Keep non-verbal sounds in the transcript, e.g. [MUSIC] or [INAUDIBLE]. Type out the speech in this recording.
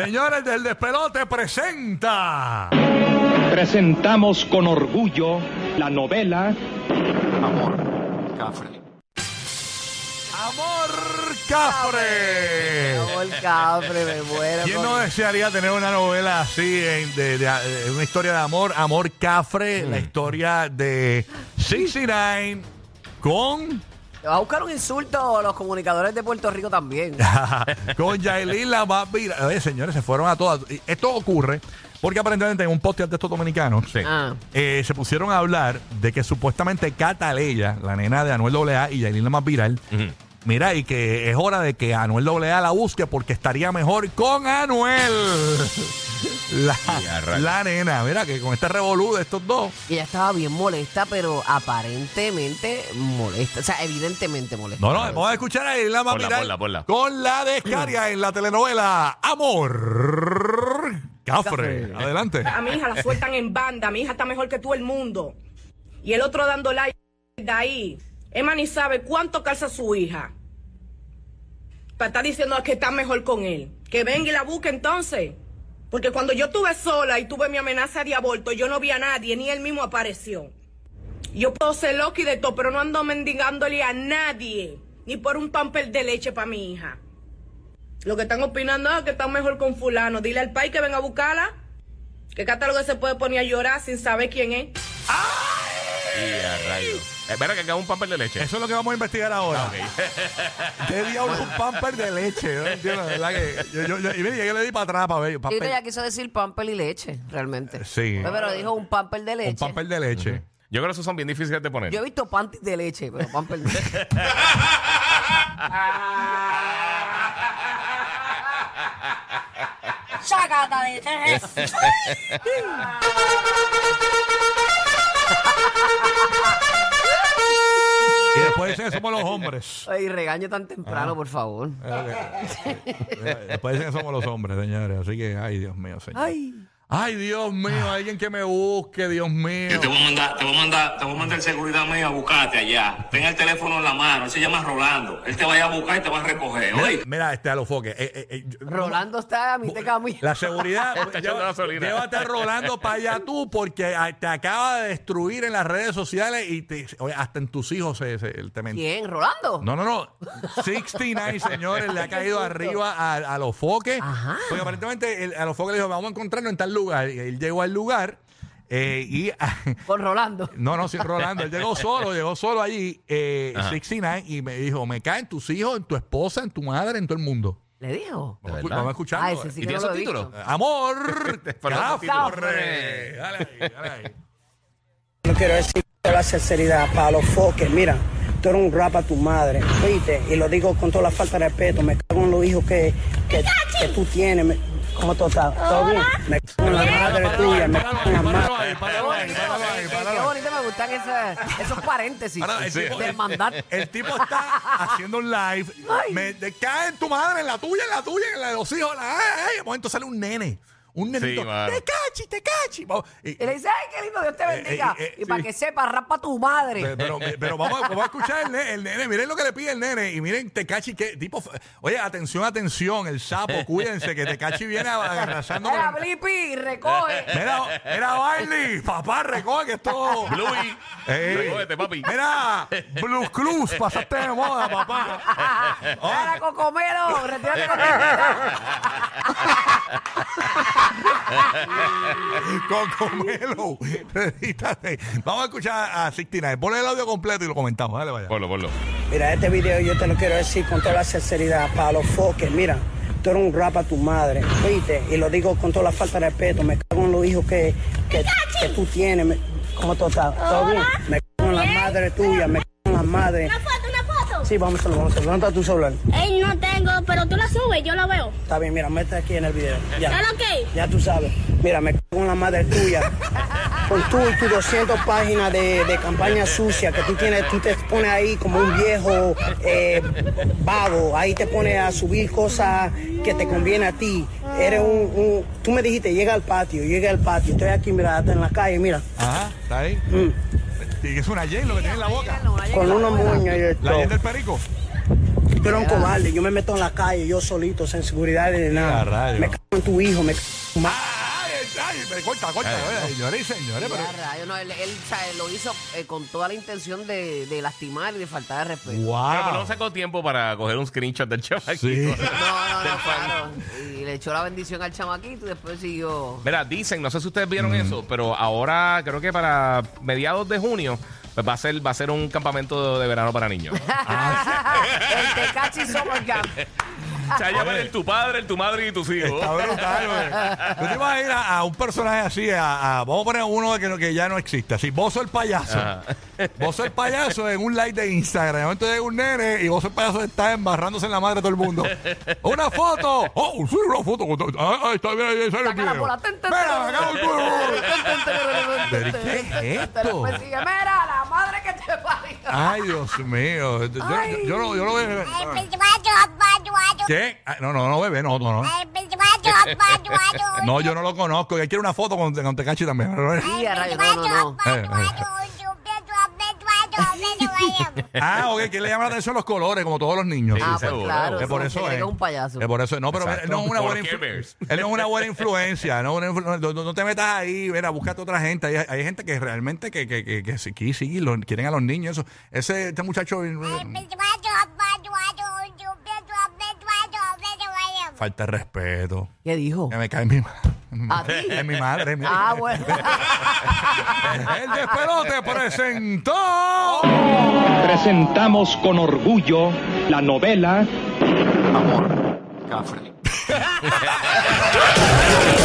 Señores del despelote presenta. Presentamos con orgullo la novela Amor, Cafre. Amor Cafre. Amor Cafre, me muero. ¿Quién con- no desearía tener una novela así, en- de, de- de una historia de amor? Amor Cafre, la historia de 69 con, Te va a buscar un insulto a los comunicadores de Puerto Rico también. [LAUGHS] con Yailin la más viral. Oye, señores, se fueron a todas. Esto ocurre porque aparentemente en un podcast de estos dominicanos Ah. eh, se pusieron a hablar de que supuestamente Cataleya, la nena de Anuel AA y Yailin la más viral, mira, y que es hora de que Anuel AA la busque porque estaría mejor con Anuel. [LAUGHS] [LAUGHS] La, la nena, mira, que con este revolú de estos dos. Ella estaba bien molesta, pero aparentemente molesta. O sea, evidentemente molesta. No, no, vamos a escuchar a Yailin la más Ponla, viral ponla, ponla. con la descarga en la telenovela Amor Cafre. Adelante. A mi hija la sueltan en banda, mi hija está mejor que todo el mundo. Y el otro dando like de ahí. Emma ni sabe cuánto calza su hija. Para estar diciendo que está mejor con él. Que venga y la busque entonces. Porque cuando yo estuve sola y tuve mi amenaza de aborto, yo no vi a nadie, ni él mismo apareció. Yo puedo ser loca y de todo, pero no ando mendigándole a nadie. Ni por un pamper de leche para mi hija. Lo que están opinando es que están mejor con fulano. Dile al país que venga a buscarla. Que catálogo se puede poner a llorar sin saber quién es. Y a. Espera que haga un papel de leche. Eso es lo que vamos a investigar ahora. [LAUGHS] ¿Qué diablo es un pamper de leche? Yo no entiendo, de verdad que. Yo, yo, yo- y mire, yo le di para atrás para ver. Yo creo que Pamper, ella quiso decir pamper y leche, realmente. Sí. Pero, pero dijo un pamper de leche. un pamper de leche. Yo creo que esos son bien difíciles de poner. Yo he visto panties de leche, pero pamper de leche. [LAUGHS] Sácata de tres. [LAUGHS] Que somos los hombres. Ay, regaño tan temprano, por favor. [LAUGHS] Después dicen que somos los hombres, señores. Así que, ay, Dios mío, señor. Ay. Ay, Dios mío, alguien que me busque, Dios mío. Yo te voy a mandar, te voy a mandar, te voy a mandar el seguridad mío a buscarte allá. Ten el teléfono en la mano, él se llama Rolando. Él te va a ir a buscar y te va a recoger. Oye. Mira, este a los foques. Eh, eh, eh, Rolando está a mi te camino. La seguridad, [LAUGHS] Está lleva- llévate a Rolando para allá tú, porque ah, te acaba de destruir en las redes sociales y te- oye, hasta en tus hijos se, se- te men- ¿Quién? ¿Rolando? No, no, no. 69, señores, le ha [LAUGHS] caído arriba a, a los foques. Ajá. Porque aparentemente el- a los foques le dijo, vamos a encontrarnos en tal lugar. Y él llegó al lugar eh, y... [LAUGHS] Con Rolando. No, no, sin Rolando. Él llegó solo, llegó solo allí, eh, Ajá. 69, y me dijo, me caen tus hijos, en tu esposa, en tu madre, en todo el mundo. ¿Le dijo? Vamos, vamos a escucharlo. Ah, ese sí ¿Y tiene no subtítulos? visto. Amor. [LAUGHS] Dale ahí, dale ahí. No quiero decir toda la sinceridad para los foques. Mira, tú eres un rap a tu madre, ¿viste? Y lo digo con toda la falta de respeto. Me cago en los hijos que, que, que tú tienes. Me- ¿Cómo tú estás? ¿Todo bien? Me en la madre tuya. Me en la Páralo madre. ahí, Qué páralo ahí, bonito, páralo ahí, qué- páralo qué ahí. bonito me gustan esos paréntesis Ahora, el, tipo, de el- tipo está haciendo un live. Me de- cae en tu madre, en la tuya, en la tuya, en la de los hijos. La, ay, ay, de momento sale un nene. Un nenito. mano. te cachi, te cachi. Vamos, y- Y le dice, ay, qué lindo, Dios te bendiga. eh, eh, y para sí. que sepa, rapa tu madre. Pero, pero, pero vamos, a- vamos a escuchar el nene, el nene. Miren lo que le pide el nene. Y miren, Tecachi, que tipo. Oye, atención, atención. El sapo, [LAUGHS] cuídense, que Tecachi viene arrasando. Mira, con- Blippi, recoge. [LAUGHS] Mira, mira, Barney, papá, recoge que esto. Bluey, Ey. recógete, papi. Mira, Blues Clues, pasaste de moda, papá. Mira, Cocomelo, retírate con [LAUGHS] [LAUGHS] Cocomelo, redítate. Vamos a escuchar a 69. Ponle el audio completo y lo comentamos. Dale, vaya. Ponlo, ponlo. Mira, este video yo te lo quiero decir con toda la sinceridad para los foques. Mira, tú eres un rap a tu madre, ¿viste? Y lo digo con toda la falta de respeto. Me cago en los hijos que, que, que tú tienes. Me- ¿Cómo tú estás? ¿Todo bien? Me cago en la madre tuya. Me cago en la madre. Una foto, una foto. Sí, vamos a hacerlo, vamos a hacerlo. ¿Dónde está tu celular? Ey, no tengo, pero tú la subes, yo la veo. Está bien, mira, mete aquí en el video. Ya. ¿Ya lo que? Ya tú sabes. Mira, me cago en la madre tuya. Con tú y tus 200 páginas de, de campaña sucia que tú tienes, tú te pones ahí como un viejo eh, vago. Ahí te pones a subir cosas que te conviene a ti. Eres un, un- Tú me dijiste, llega al patio, llega al patio. Estoy aquí, mira, hasta en la calle, mira. Ajá, está ahí. Mm, Y es una Jen lo que tiene en la boca. con una moña y La esto. Jen del perico. Yo era un cobarde, yo me meto en la calle, yo solito, sin seguridad de Ah, nada. Me cago en tu hijo, me cago en tu madre. Ay, ay, ay, corta, corta. oye, Señores y señores, pero. Ya, rayos, no, él, él, o sea, él lo hizo eh, con toda la intención de, de lastimar y de faltar de respeto. Wow. Pero, pero no sacó tiempo para coger un screenshot del chamaquito. Sí. No, no, no, [LAUGHS] claro. Y le echó la bendición al chamaquito y después siguió. Mira, dicen, no sé si ustedes vieron Mm. eso, pero ahora creo que para mediados de junio pues va a ser va a ser un campamento de verano para niños. [LAUGHS] el Tecachi Summer Camp. [LAUGHS] [LAUGHS] Se va a llamar el tu padre, el tu madre y tus hijos. Está brutal, güey. ¿Tú te imaginas a un personaje así? A, a- vamos a poner uno que, no- que ya no existe. Así, Bozo el payaso. Ajá. [LAUGHS] Bozo el payaso en un live de Instagram. De momento llega un nene y Bozo el payaso está embarrándose en la madre de todo el mundo. ¡Una foto! ¡Oh, sí, una foto! Ah, ah, está bien, ahí sale el Saca la video. bola. Ten, ten, Mira, ten, el ten, ¿Pero qué es ten, esto? Después sigue, Mira, la madre que te parió. Ay, Dios mío. Yo, yo, Ay. yo no, yo no veo. ¿Qué? Ah, No, no, no, bebé, no, no, no. No, yo no lo conozco. Él quiere una foto con, con Tecachi también. Sí, a rayos, no, no, no. Eh, Ah, ok, que le llama la atención los colores, como todos los niños. Ah, pues seguro. claro. Que por eso que es. es un payaso. Por eso es. No, pero Exacto. él no es una ¿Por buena qué, influ- Bears? Él no es una buena influencia. No, no, no te metas ahí, mira, búscate otra gente. Hay, hay gente que realmente que, que, que, que sí, que sí, lo- quieren a los niños. Eso. Ese, este muchacho. eh, Falta de respeto. ¿Qué dijo? Que me cae en mi madre. ¿A ti? [LAUGHS] Es mi madre. mi- Ah, bueno. [LAUGHS] El despelote presentó. Presentamos con orgullo la novela Amor, cafre. [LAUGHS]